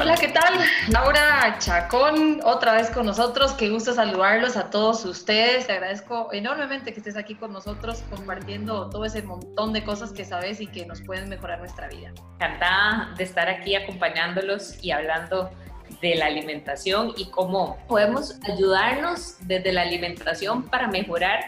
Hola, ¿qué tal? Laura Chacón, otra vez con nosotros. Qué gusto saludarlos a todos ustedes. Te agradezco enormemente que estés aquí con nosotros compartiendo todo ese montón de cosas que sabes y que nos pueden mejorar nuestra vida. Encantada de estar aquí acompañándolos y hablando de la alimentación y cómo podemos ayudarnos desde la alimentación para mejorar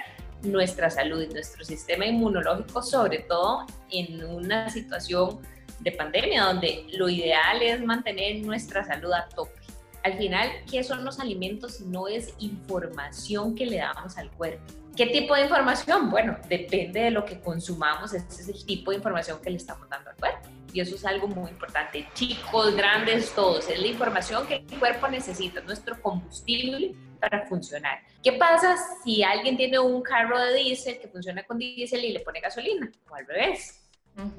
nuestra salud y nuestro sistema inmunológico, sobre todo en una situación de pandemia, donde lo ideal es mantener nuestra salud a tope. Al final, ¿qué son los alimentos si no es información que le damos al cuerpo? ¿Qué tipo de información? Bueno, depende de lo que consumamos, ese es el tipo de información que le estamos dando al cuerpo. Y eso es algo muy importante. Chicos, grandes, todos. Es la información que el cuerpo necesita, nuestro combustible para funcionar. ¿Qué pasa si alguien tiene un carro de diésel que funciona con diésel y le pone gasolina? O al revés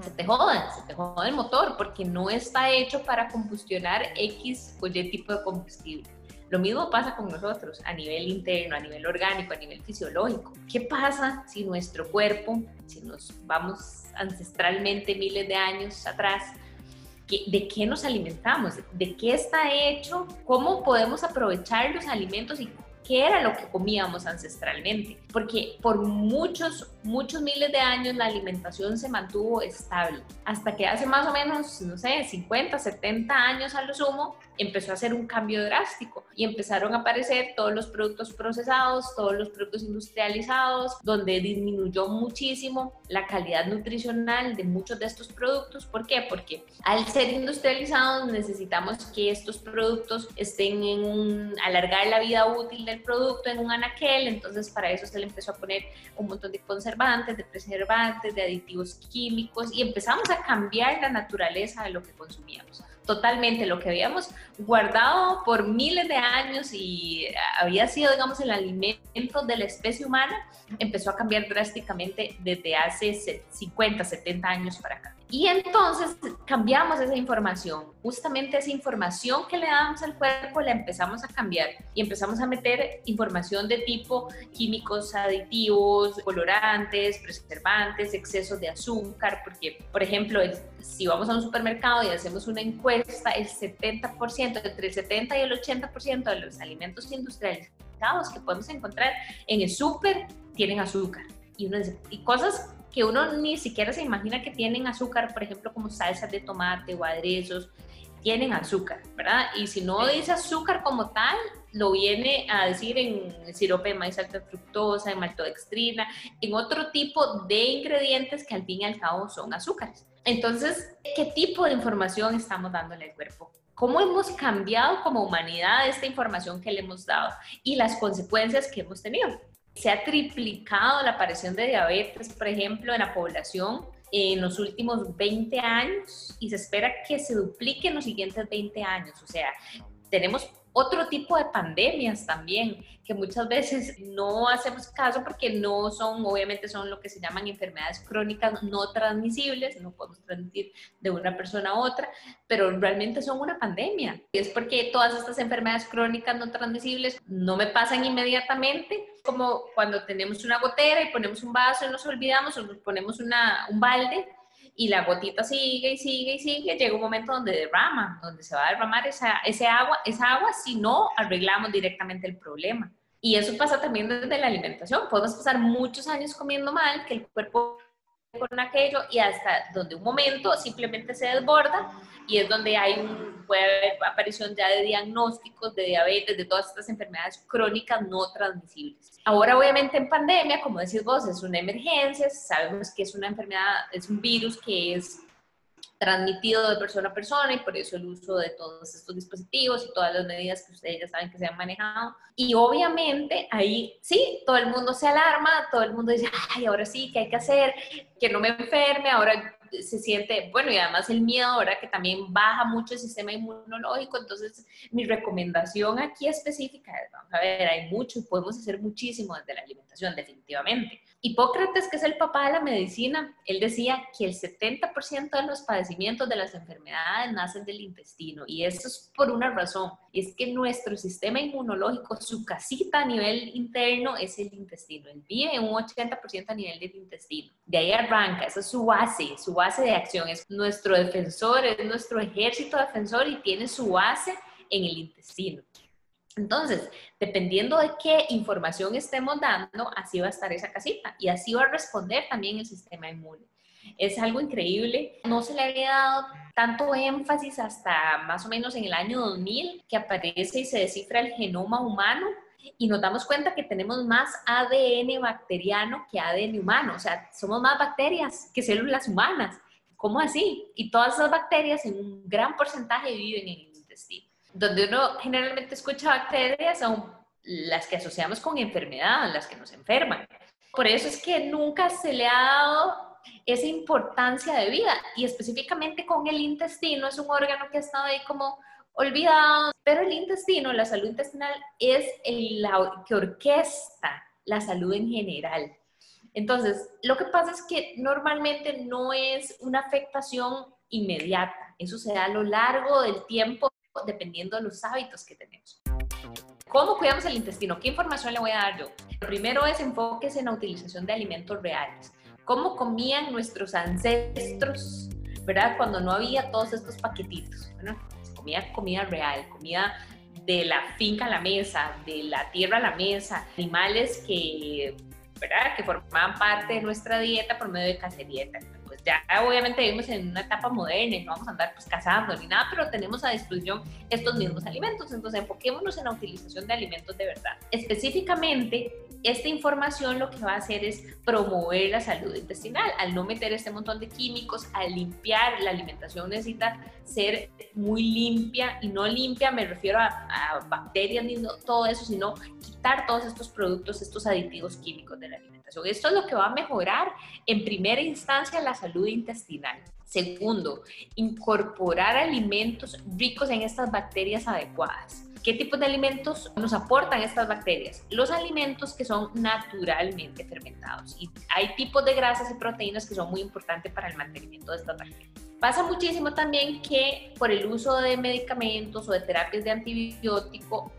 se te joda, se te joda el motor porque no está hecho para combustionar X o Y tipo de combustible. Lo mismo pasa con nosotros a nivel interno, a nivel orgánico, a nivel fisiológico. ¿Qué pasa si nuestro cuerpo, si nos vamos ancestralmente miles de años atrás, de qué nos alimentamos, de qué está hecho, cómo podemos aprovechar los alimentos y qué era lo que comíamos ancestralmente, porque por muchos, muchos miles de años la alimentación se mantuvo estable, hasta que hace más o menos, no sé, 50, 70 años a lo sumo, empezó a hacer un cambio drástico y empezaron a aparecer todos los productos procesados, todos los productos industrializados, donde disminuyó muchísimo la calidad nutricional de muchos de estos productos. ¿Por qué? Porque al ser industrializados necesitamos que estos productos estén en un, alargar la vida útil del producto en un anaquel, entonces para eso se le empezó a poner un montón de conservantes, de preservantes, de aditivos químicos y empezamos a cambiar la naturaleza de lo que consumíamos totalmente lo que habíamos guardado por miles de años y había sido, digamos, el alimento de la especie humana, empezó a cambiar drásticamente desde hace 50, 70 años para acá. Y entonces cambiamos esa información, justamente esa información que le damos al cuerpo la empezamos a cambiar y empezamos a meter información de tipo químicos aditivos, colorantes, preservantes, excesos de azúcar, porque por ejemplo, si vamos a un supermercado y hacemos una encuesta, el 70%, entre el 70 y el 80% de los alimentos industrializados que podemos encontrar en el súper tienen azúcar. Y, y cosas que uno ni siquiera se imagina que tienen azúcar, por ejemplo, como salsas de tomate o aderezos, tienen azúcar, ¿verdad? Y si no dice azúcar como tal, lo viene a decir en sirope de maíz alta fructosa, en maltodextrina, en otro tipo de ingredientes que al fin y al cabo son azúcares. Entonces, ¿qué tipo de información estamos dándole al cuerpo? ¿Cómo hemos cambiado como humanidad esta información que le hemos dado y las consecuencias que hemos tenido? Se ha triplicado la aparición de diabetes, por ejemplo, en la población en los últimos 20 años y se espera que se duplique en los siguientes 20 años. O sea, tenemos otro tipo de pandemias también, que muchas veces no hacemos caso porque no son, obviamente son lo que se llaman enfermedades crónicas no transmisibles, no podemos transmitir de una persona a otra, pero realmente son una pandemia. Es porque todas estas enfermedades crónicas no transmisibles no me pasan inmediatamente, como cuando tenemos una gotera y ponemos un vaso y nos olvidamos o nos ponemos una, un balde y la gotita sigue y sigue y sigue, llega un momento donde derrama, donde se va a derramar esa, ese agua, esa agua si no arreglamos directamente el problema. Y eso pasa también desde la alimentación. Podemos pasar muchos años comiendo mal, que el cuerpo con aquello y hasta donde un momento simplemente se desborda y es donde hay un, puede haber aparición ya de diagnósticos de diabetes, de todas estas enfermedades crónicas no transmisibles. Ahora obviamente en pandemia, como decís vos, es una emergencia, sabemos que es una enfermedad, es un virus que es transmitido de persona a persona y por eso el uso de todos estos dispositivos y todas las medidas que ustedes ya saben que se han manejado. Y obviamente ahí sí, todo el mundo se alarma, todo el mundo dice, ay, ahora sí, ¿qué hay que hacer? Que no me enferme, ahora se siente, bueno, y además el miedo ahora que también baja mucho el sistema inmunológico, entonces mi recomendación aquí específica es, vamos a ver, hay mucho y podemos hacer muchísimo desde la alimentación, definitivamente. Hipócrates, que es el papá de la medicina, él decía que el 70% de los padecimientos de las enfermedades nacen del intestino y eso es por una razón, es que nuestro sistema inmunológico, su casita a nivel interno es el intestino, él vive un 80% a nivel del intestino, de ahí arranca, esa es su base, su base de acción, es nuestro defensor, es nuestro ejército defensor y tiene su base en el intestino. Entonces, dependiendo de qué información estemos dando, así va a estar esa casita y así va a responder también el sistema inmune. Es algo increíble. No se le había dado tanto énfasis hasta más o menos en el año 2000 que aparece y se descifra el genoma humano y nos damos cuenta que tenemos más ADN bacteriano que ADN humano. O sea, somos más bacterias que células humanas. ¿Cómo así? Y todas esas bacterias en un gran porcentaje viven en el intestino donde uno generalmente escucha bacterias son las que asociamos con enfermedad, las que nos enferman. Por eso es que nunca se le ha dado esa importancia de vida y específicamente con el intestino, es un órgano que ha estado ahí como olvidado, pero el intestino, la salud intestinal es el que orquesta la salud en general. Entonces, lo que pasa es que normalmente no es una afectación inmediata, eso se da a lo largo del tiempo dependiendo de los hábitos que tenemos. ¿Cómo cuidamos el intestino? ¿Qué información le voy a dar yo? Lo primero es enfoques en la utilización de alimentos reales. ¿Cómo comían nuestros ancestros, verdad? Cuando no había todos estos paquetitos. Comía comida real, comida de la finca a la mesa, de la tierra a la mesa, animales que, ¿verdad? que formaban parte de nuestra dieta por medio de cacería ya obviamente vivimos en una etapa moderna y no vamos a andar pues cazando ni nada, pero tenemos a disposición estos mismos alimentos. Entonces enfoquémonos en la utilización de alimentos de verdad. Específicamente, esta información lo que va a hacer es promover la salud intestinal. Al no meter este montón de químicos, al limpiar, la alimentación necesita ser muy limpia y no limpia me refiero a, a bacterias ni todo eso, sino quitar todos estos productos, estos aditivos químicos de la alimentación. Esto es lo que va a mejorar en primera instancia la salud intestinal. Segundo, incorporar alimentos ricos en estas bacterias adecuadas. ¿Qué tipos de alimentos nos aportan estas bacterias? Los alimentos que son naturalmente fermentados. Y hay tipos de grasas y proteínas que son muy importantes para el mantenimiento de estas bacterias. Pasa muchísimo también que por el uso de medicamentos o de terapias de antibiótico,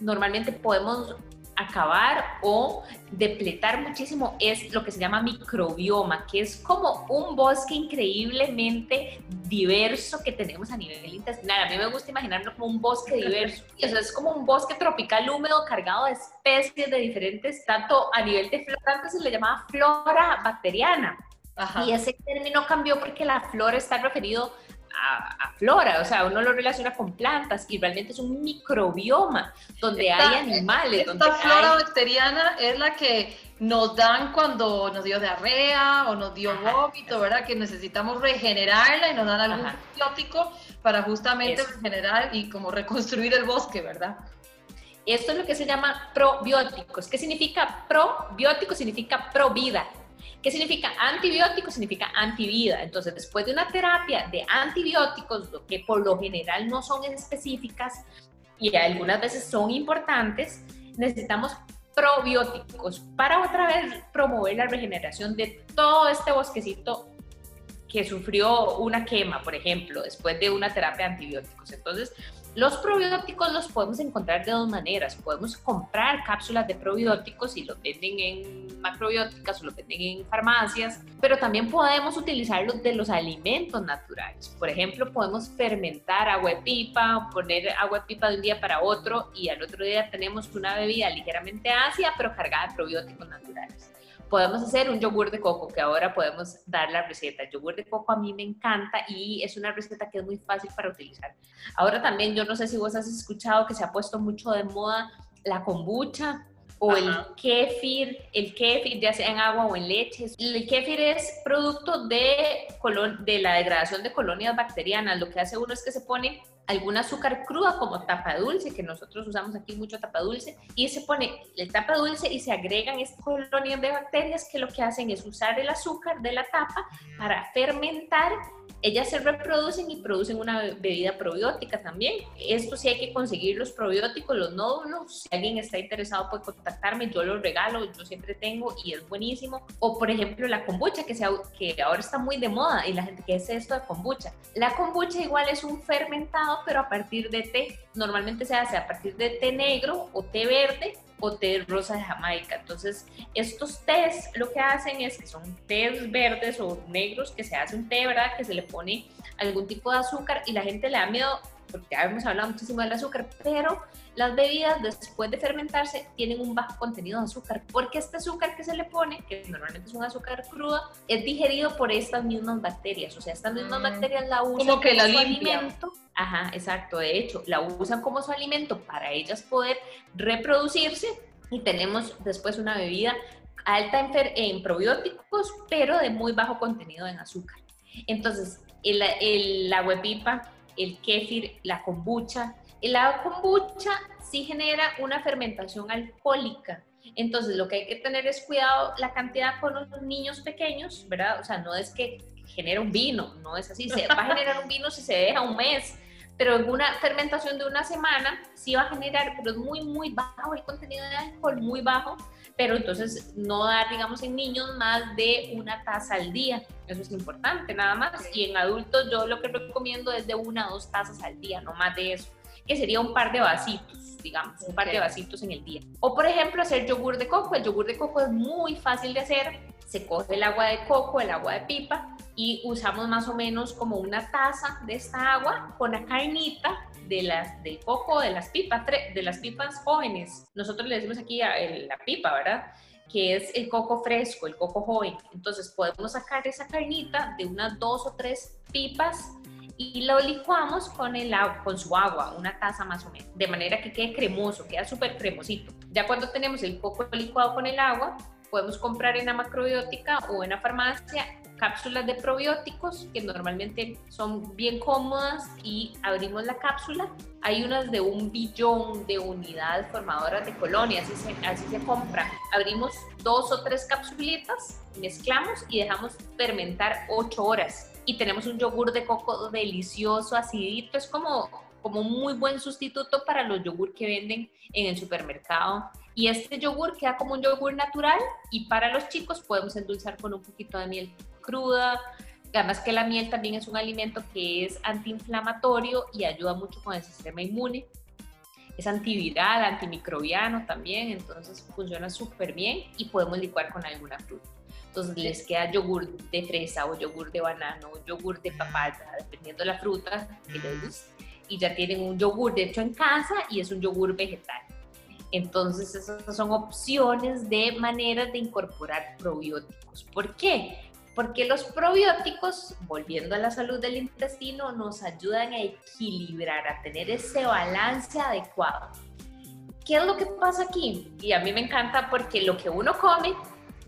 normalmente podemos acabar o depletar muchísimo es lo que se llama microbioma, que es como un bosque increíblemente diverso que tenemos a nivel intestinal. A mí me gusta imaginarlo como un bosque diverso. Y eso es como un bosque tropical húmedo cargado de especies de diferentes, tanto a nivel de flora, antes se le llamaba flora bacteriana. Y ese término cambió porque la flora está referido a, flora, o sea, uno lo relaciona con plantas y realmente es un microbioma donde hay animales. Esta flora bacteriana es la que nos dan cuando nos dio diarrea o nos dio vómito, ¿verdad? Que necesitamos regenerarla y nos dan algún antibiótico para justamente regenerar y como reconstruir el bosque, ¿verdad? Esto es lo que se llama probióticos. ¿Qué significa probiótico? Significa pro vida. ¿Qué significa antibiótico? Significa antivida. Entonces, después de una terapia de antibióticos, que por lo general no son específicas y algunas veces son importantes, necesitamos probióticos para otra vez promover la regeneración de todo este bosquecito que sufrió una quema, por ejemplo, después de una terapia de antibióticos. Entonces, los probióticos los podemos encontrar de dos maneras. Podemos comprar cápsulas de probióticos y los venden en macrobióticas o los venden en farmacias, pero también podemos utilizarlos de los alimentos naturales. Por ejemplo, podemos fermentar agua de pipa, poner agua de pipa de un día para otro y al otro día tenemos una bebida ligeramente ácida pero cargada de probióticos naturales podemos hacer un yogur de coco, que ahora podemos dar la receta. El yogur de coco a mí me encanta y es una receta que es muy fácil para utilizar. Ahora también, yo no sé si vos has escuchado que se ha puesto mucho de moda la kombucha o el kéfir, el kéfir ya sea en agua o en leche. El kéfir es producto de, de la degradación de colonias bacterianas. Lo que hace uno es que se pone algún azúcar cruda como tapa dulce, que nosotros usamos aquí mucho tapa dulce, y se pone el tapa dulce y se agregan estas colonias de bacterias que lo que hacen es usar el azúcar de la tapa para fermentar ellas se reproducen y producen una bebida probiótica también. Esto sí hay que conseguir los probióticos, los nódulos. Si alguien está interesado puede contactarme, yo los regalo, yo siempre tengo y es buenísimo. O por ejemplo la kombucha que, que ahora está muy de moda y la gente que es esto de kombucha. La kombucha igual es un fermentado pero a partir de té. Normalmente se hace a partir de té negro o té verde o té rosa de Jamaica. Entonces, estos tés lo que hacen es que son tés verdes o negros, que se hace un té, ¿verdad? Que se le pone algún tipo de azúcar y la gente le da miedo porque ya hemos hablado muchísimo del azúcar, pero las bebidas después de fermentarse tienen un bajo contenido de azúcar, porque este azúcar que se le pone, que normalmente es un azúcar crudo, es digerido por estas mismas bacterias, o sea, estas mismas mm. bacterias la usan como, que la su alimento. Ajá, exacto, de hecho, la usan como su alimento para ellas poder reproducirse y tenemos después una bebida alta en, en probióticos, pero de muy bajo contenido en azúcar. Entonces, el, el, la huepipa el kéfir, la kombucha. La kombucha sí genera una fermentación alcohólica. Entonces, lo que hay que tener es cuidado la cantidad con los niños pequeños, ¿verdad? O sea, no es que genere un vino, no es así. Se va a generar un vino si se deja un mes, pero en una fermentación de una semana sí va a generar, pero es muy, muy bajo el contenido de alcohol, muy bajo pero entonces no dar, digamos, en niños más de una taza al día. Eso es importante, nada más. Y en adultos yo lo que recomiendo es de una a dos tazas al día, no más de eso, que sería un par de vasitos, digamos, un par de vasitos en el día. O por ejemplo, hacer yogur de coco. El yogur de coco es muy fácil de hacer. Se coge el agua de coco, el agua de pipa y usamos más o menos como una taza de esta agua con la carnita de las del coco de las pipas de las pipas jóvenes. Nosotros le decimos aquí a la pipa verdad que es el coco fresco el coco joven. Entonces podemos sacar esa carnita de unas dos o tres pipas y lo licuamos con el con su agua, una taza más o menos, de manera que quede cremoso, queda súper cremosito. Ya cuando tenemos el coco licuado con el agua, podemos comprar en la macrobiótica o en la farmacia cápsulas de probióticos que normalmente son bien cómodas y abrimos la cápsula. Hay unas de un billón de unidades formadoras de colonias, así se, así se compra. Abrimos dos o tres capsulitas, mezclamos y dejamos fermentar ocho horas. Y tenemos un yogur de coco delicioso, acidito, es como, como un muy buen sustituto para los yogur que venden en el supermercado y este yogur queda como un yogur natural y para los chicos podemos endulzar con un poquito de miel cruda. Además que la miel también es un alimento que es antiinflamatorio y ayuda mucho con el sistema inmune. Es antiviral, antimicrobiano también, entonces funciona súper bien y podemos licuar con alguna fruta. Entonces les queda yogur de fresa o yogur de banano o yogur de papaya, dependiendo de la fruta que les guste. Y ya tienen un yogur de hecho en casa y es un yogur vegetal. Entonces, esas son opciones de maneras de incorporar probióticos. ¿Por qué? Porque los probióticos, volviendo a la salud del intestino, nos ayudan a equilibrar, a tener ese balance adecuado. ¿Qué es lo que pasa aquí? Y a mí me encanta porque lo que uno come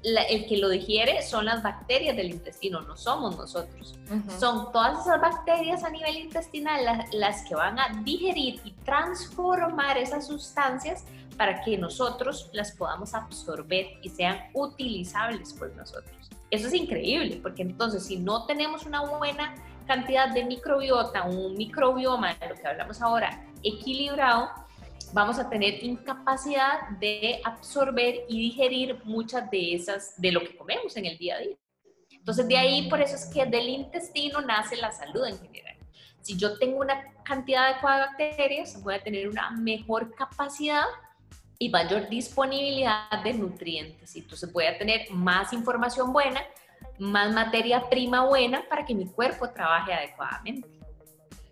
el que lo digiere son las bacterias del intestino, no somos nosotros. Son todas esas bacterias a nivel intestinal las, las, que van a digerir y transformar esas sustancias para que nosotros las podamos absorber y sean utilizables por nosotros. Eso es increíble, porque entonces si no tenemos una buena cantidad de microbiota, un microbioma, de lo que hablamos ahora, equilibrado, vamos a tener incapacidad de absorber y digerir muchas de esas, de lo que comemos en el día a día. Entonces, de ahí, por eso es que del intestino nace la salud en general. Si yo tengo una cantidad adecuada de bacterias, voy a tener una mejor capacidad y mayor disponibilidad de nutrientes. Entonces voy a tener más información buena, más materia prima buena para que mi cuerpo trabaje adecuadamente.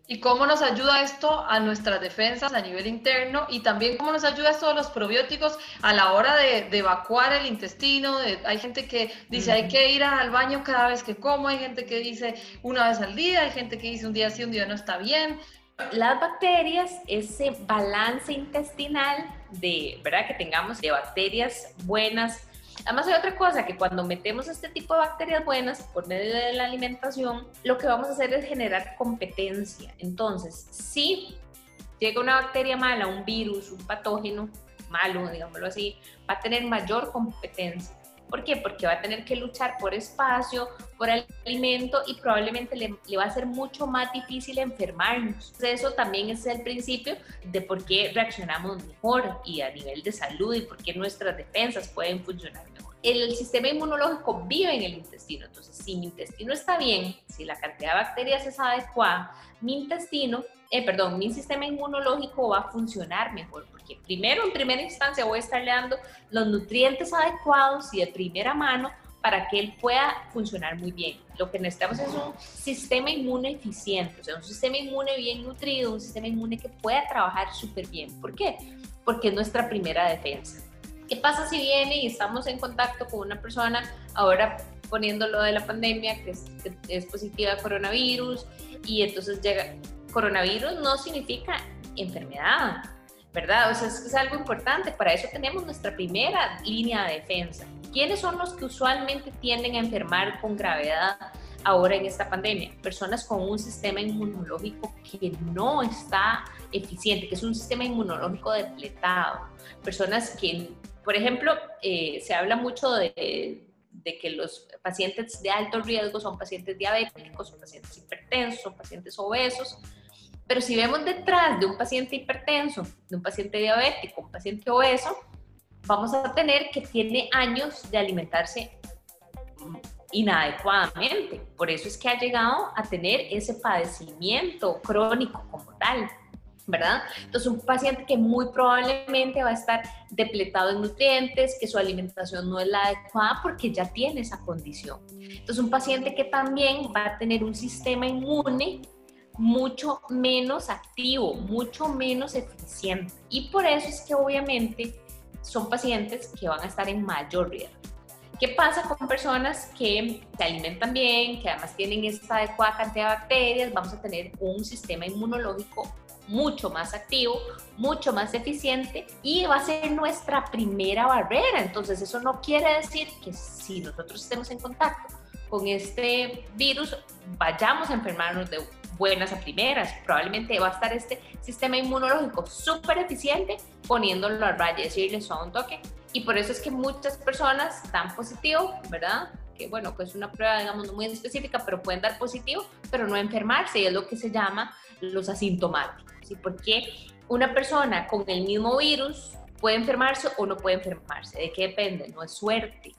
¿Y cómo nos ayuda esto a nuestras defensas a nivel interno? Y también cómo nos ayuda esto a los probióticos a la hora de, evacuar el intestino. hay gente que dice hay que ir al baño cada vez que como, hay gente que dice una vez al día, hay gente que dice un día sí, un día no está bien. Las bacterias, ese balance intestinal de, ¿verdad? Que tengamos de bacterias buenas. Además hay otra cosa, que cuando metemos este tipo de bacterias buenas por medio de la alimentación, lo que vamos a hacer es generar competencia. Entonces, si llega una bacteria mala, un virus, un patógeno malo, digámoslo así, va a tener mayor competencia. ¿Por qué? Porque va a tener que luchar por espacio, por alimento y probablemente le, va a ser mucho más difícil enfermarnos. Eso también es el principio de por qué reaccionamos mejor y a nivel de salud y por qué nuestras defensas pueden funcionar. El sistema inmunológico vive en el intestino. Entonces, si mi intestino está bien, si la cantidad de bacterias es adecuada, mi intestino, eh, perdón, mi sistema inmunológico va a funcionar mejor. Porque primero, en primera instancia, voy a estarle dando los nutrientes adecuados y de primera mano para que él pueda funcionar muy bien. Lo que necesitamos es un sistema inmune eficiente, o sea, un sistema inmune bien nutrido, un sistema inmune que pueda trabajar súper bien. ¿Por qué? Porque es nuestra primera defensa. ¿Qué pasa si viene y estamos en contacto con una persona, ahora poniendo lo de la pandemia, que es, que es positiva a coronavirus, y entonces llega, coronavirus no significa enfermedad, ¿verdad? O sea, es, es algo importante, para eso tenemos nuestra primera línea de defensa. ¿Quiénes son los que usualmente tienden a enfermar con gravedad ahora en esta pandemia? Personas con un sistema inmunológico que no está eficiente, que es un sistema inmunológico depletado. Personas que, por ejemplo, eh, se habla mucho de, que los pacientes de alto riesgo son pacientes diabéticos, pacientes hipertensos, pacientes obesos, pero si vemos detrás de un paciente hipertenso, de un paciente diabético, un paciente obeso, vamos a tener que tiene años de alimentarse inadecuadamente. Por eso es que ha llegado a tener ese padecimiento crónico como tal. ¿Verdad? Entonces, un paciente que muy probablemente va a estar depletado en nutrientes, que su alimentación no es la adecuada porque ya tiene esa condición. Entonces, un paciente que también va a tener un sistema inmune mucho menos activo, mucho menos eficiente. Y por eso es que obviamente son pacientes que van a estar en mayor riesgo. ¿Qué pasa con personas que se alimentan bien, que además tienen esta adecuada cantidad de bacterias? Vamos a tener un sistema inmunológico mucho más activo, mucho más eficiente y va a ser nuestra primera barrera. Entonces eso no quiere decir que si nosotros estemos en contacto con este virus vayamos a enfermarnos de buenas a primeras. Probablemente va a estar este sistema inmunológico súper eficiente poniéndolo a raya, decirle a un toque. Y por eso es que muchas personas dan positivo, ¿verdad? Que bueno, pues una prueba, digamos, muy específica, pero pueden dar positivo, pero no enfermarse, y es lo que se llama los asintomáticos. ¿sí? Porque una persona con el mismo virus puede enfermarse o no puede enfermarse. ¿De qué depende? No es suerte.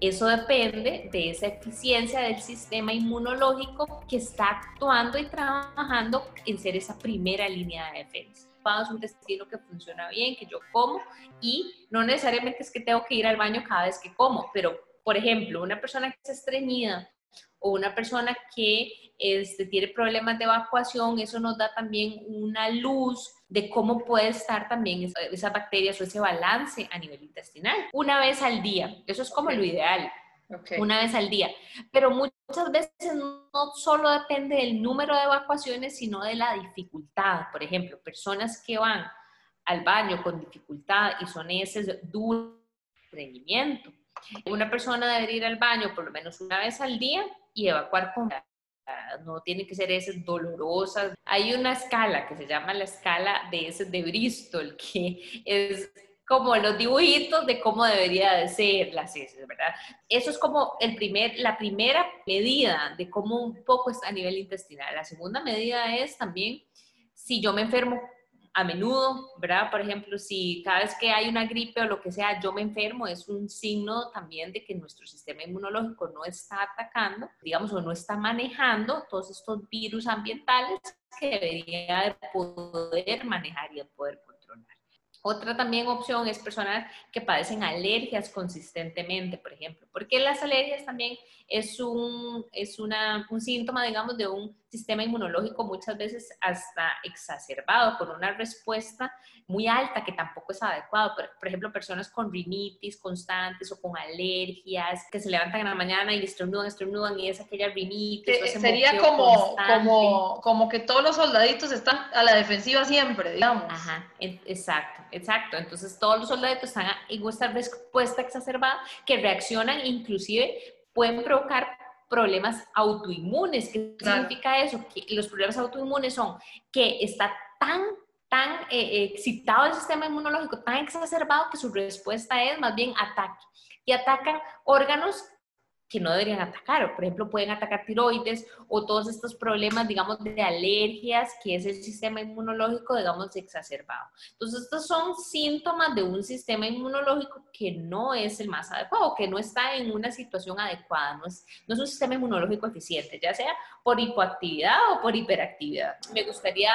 Eso depende de esa eficiencia del sistema inmunológico que está actuando y trabajando en ser esa primera línea de defensa. Es un intestino que funciona bien, que yo como y no necesariamente es que tengo que ir al baño cada vez que como, pero por ejemplo, una persona que está estreñida o una persona que este, tiene problemas de evacuación, eso nos da también una luz de cómo puede estar también esas bacterias o ese balance a nivel intestinal. Una vez al día, eso es como lo ideal. Una vez al día. Pero muchas veces no solo depende del número de evacuaciones, sino de la dificultad. Por ejemplo, personas que van al baño con dificultad y son ese duro estreñimiento. Una persona debería ir al baño por lo menos una vez al día y evacuar con no tiene que ser esas dolorosas. Hay una escala que se llama la escala de de Bristol, que es como los dibujitos de cómo debería de ser las heces, ¿verdad? Eso es como el primer, la primera medida de cómo un poco es a nivel intestinal. La segunda medida es también si yo me enfermo a menudo, ¿verdad? Por ejemplo, si cada vez que hay una gripe o lo que sea, yo me enfermo, es un signo también de que nuestro sistema inmunológico no está atacando, digamos, o no está manejando todos estos virus ambientales que debería de poder manejar y de poder controlar. Otra también opción es personas que padecen alergias consistentemente, por ejemplo, porque las alergias también es un, es una, un síntoma, digamos, de un sistema inmunológico muchas veces hasta exacerbado, con una respuesta muy alta que tampoco es adecuado. Por, por, ejemplo, personas con rinitis constantes o con alergias que se levantan en la mañana y estornudan, estornudan y es aquella rinitis. sería como, como, como que todos los soldaditos están a la defensiva siempre, digamos. Ajá, exacto, exacto. Entonces todos los soldaditos están en esta respuesta exacerbada que reaccionan inclusive pueden provocar problemas autoinmunes. ¿Qué significa eso? Que los problemas autoinmunes son que está tan tan eh, excitado el sistema inmunológico, tan exacerbado que su respuesta es más bien ataque. Y atacan órganos que no deberían atacar. Por ejemplo, pueden atacar tiroides o todos estos problemas, digamos, de alergias, que es el sistema inmunológico, digamos, exacerbado. Entonces, estos son síntomas de un sistema inmunológico que no es el más adecuado, que no está en una situación adecuada, no es, no es un sistema inmunológico eficiente, ya sea por hipoactividad o por hiperactividad. Me gustaría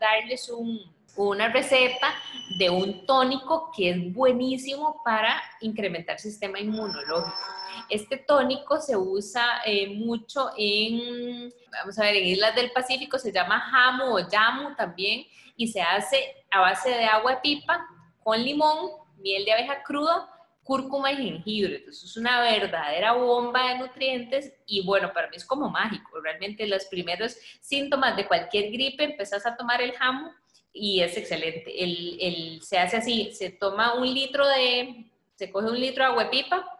darles un, una receta de un tónico que es buenísimo para incrementar el sistema inmunológico. Este tónico se usa eh, mucho en, vamos a ver, en Islas del Pacífico, se llama jamu o yamu también, y se hace a base de agua de pipa con limón, miel de abeja cruda, cúrcuma y jengibre. Entonces es una verdadera bomba de nutrientes y bueno, para mí es como mágico. Realmente los primeros síntomas de cualquier gripe, empezás a tomar el jamu y es excelente. El, se hace así, se toma un litro de, se coge un litro de agua pipa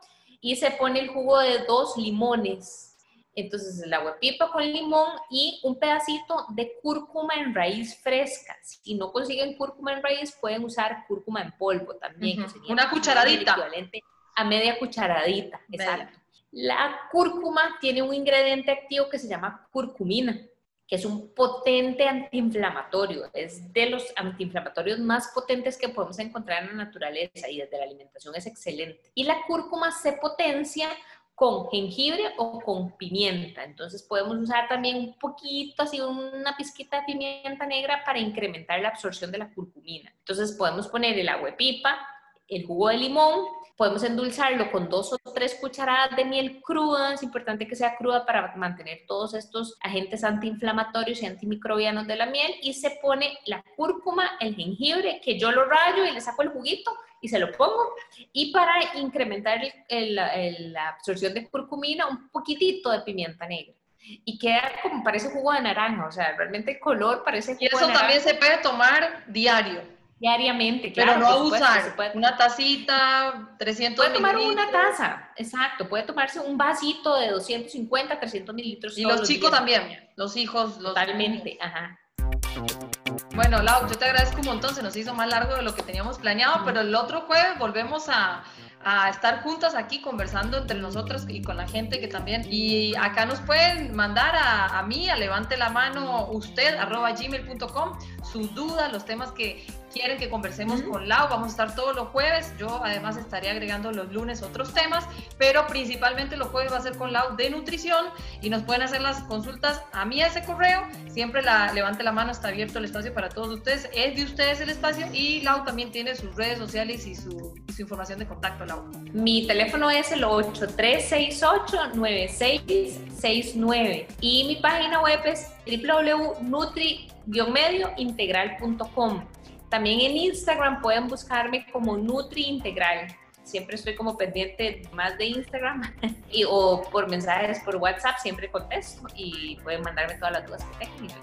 y se pone el jugo de dos limones. Entonces el agua pipa con limón y un pedacito de cúrcuma en raíz fresca. Si no consiguen cúrcuma en raíz, pueden usar cúrcuma en polvo también. Una cucharadita. Equivalente a media cucharadita, exacto. La cúrcuma tiene un ingrediente activo que se llama curcumina que es un potente antiinflamatorio, es de los antiinflamatorios más potentes que podemos encontrar en la naturaleza y desde la alimentación es excelente. Y la cúrcuma se potencia con jengibre o con pimienta. Entonces podemos usar también un poquito, así una pizquita de pimienta negra para incrementar la absorción de la curcumina. Entonces podemos poner el agua de pipa, el jugo de limón, podemos endulzarlo con dos o tres cucharadas de miel cruda, es importante que sea cruda para mantener todos estos agentes antiinflamatorios y antimicrobianos de la miel y se pone la cúrcuma, el jengibre, que yo lo rayo y le saco el juguito y se lo pongo. Y para incrementar la absorción de curcumina, un poquitito de pimienta negra y queda como parece jugo de naranja, o sea, realmente el color parece jugo Y eso también se puede tomar diario. Diariamente, claro. Pero no abusar. Puede, una tacita, 300 Puede tomar una taza, exacto. Puede tomarse un vasito de 250, 300 mililitros. Y los chicos también, los hijos. Los Totalmente, ajá. Bueno, Lau, yo te agradezco un montón. Se nos hizo más largo de lo que teníamos planeado, pero el otro jueves volvemos a a estar juntas aquí conversando entre nosotros y con la gente que también. Y acá nos pueden mandar a, a mí, a levante la mano usted, arroba gmail.com, sus dudas, los temas que quieren que conversemos con Lau. Vamos a estar todos los jueves. Yo además estaré agregando los lunes otros temas, pero principalmente los jueves va a ser con Lau de nutrición y nos pueden hacer las consultas a mí a ese correo. Siempre la levante la mano, está abierto el espacio para todos ustedes. Es de ustedes el espacio y Lau también tiene sus redes sociales y su, su información de contacto, Lau. Mi teléfono es el 8368-9669 y mi página web es www.nutri-mediointegral.com. También en Instagram pueden buscarme como Nutri Integral. Siempre estoy como pendiente más de Instagram y, o por mensajes por WhatsApp, siempre contesto y pueden mandarme todas las dudas que tengan.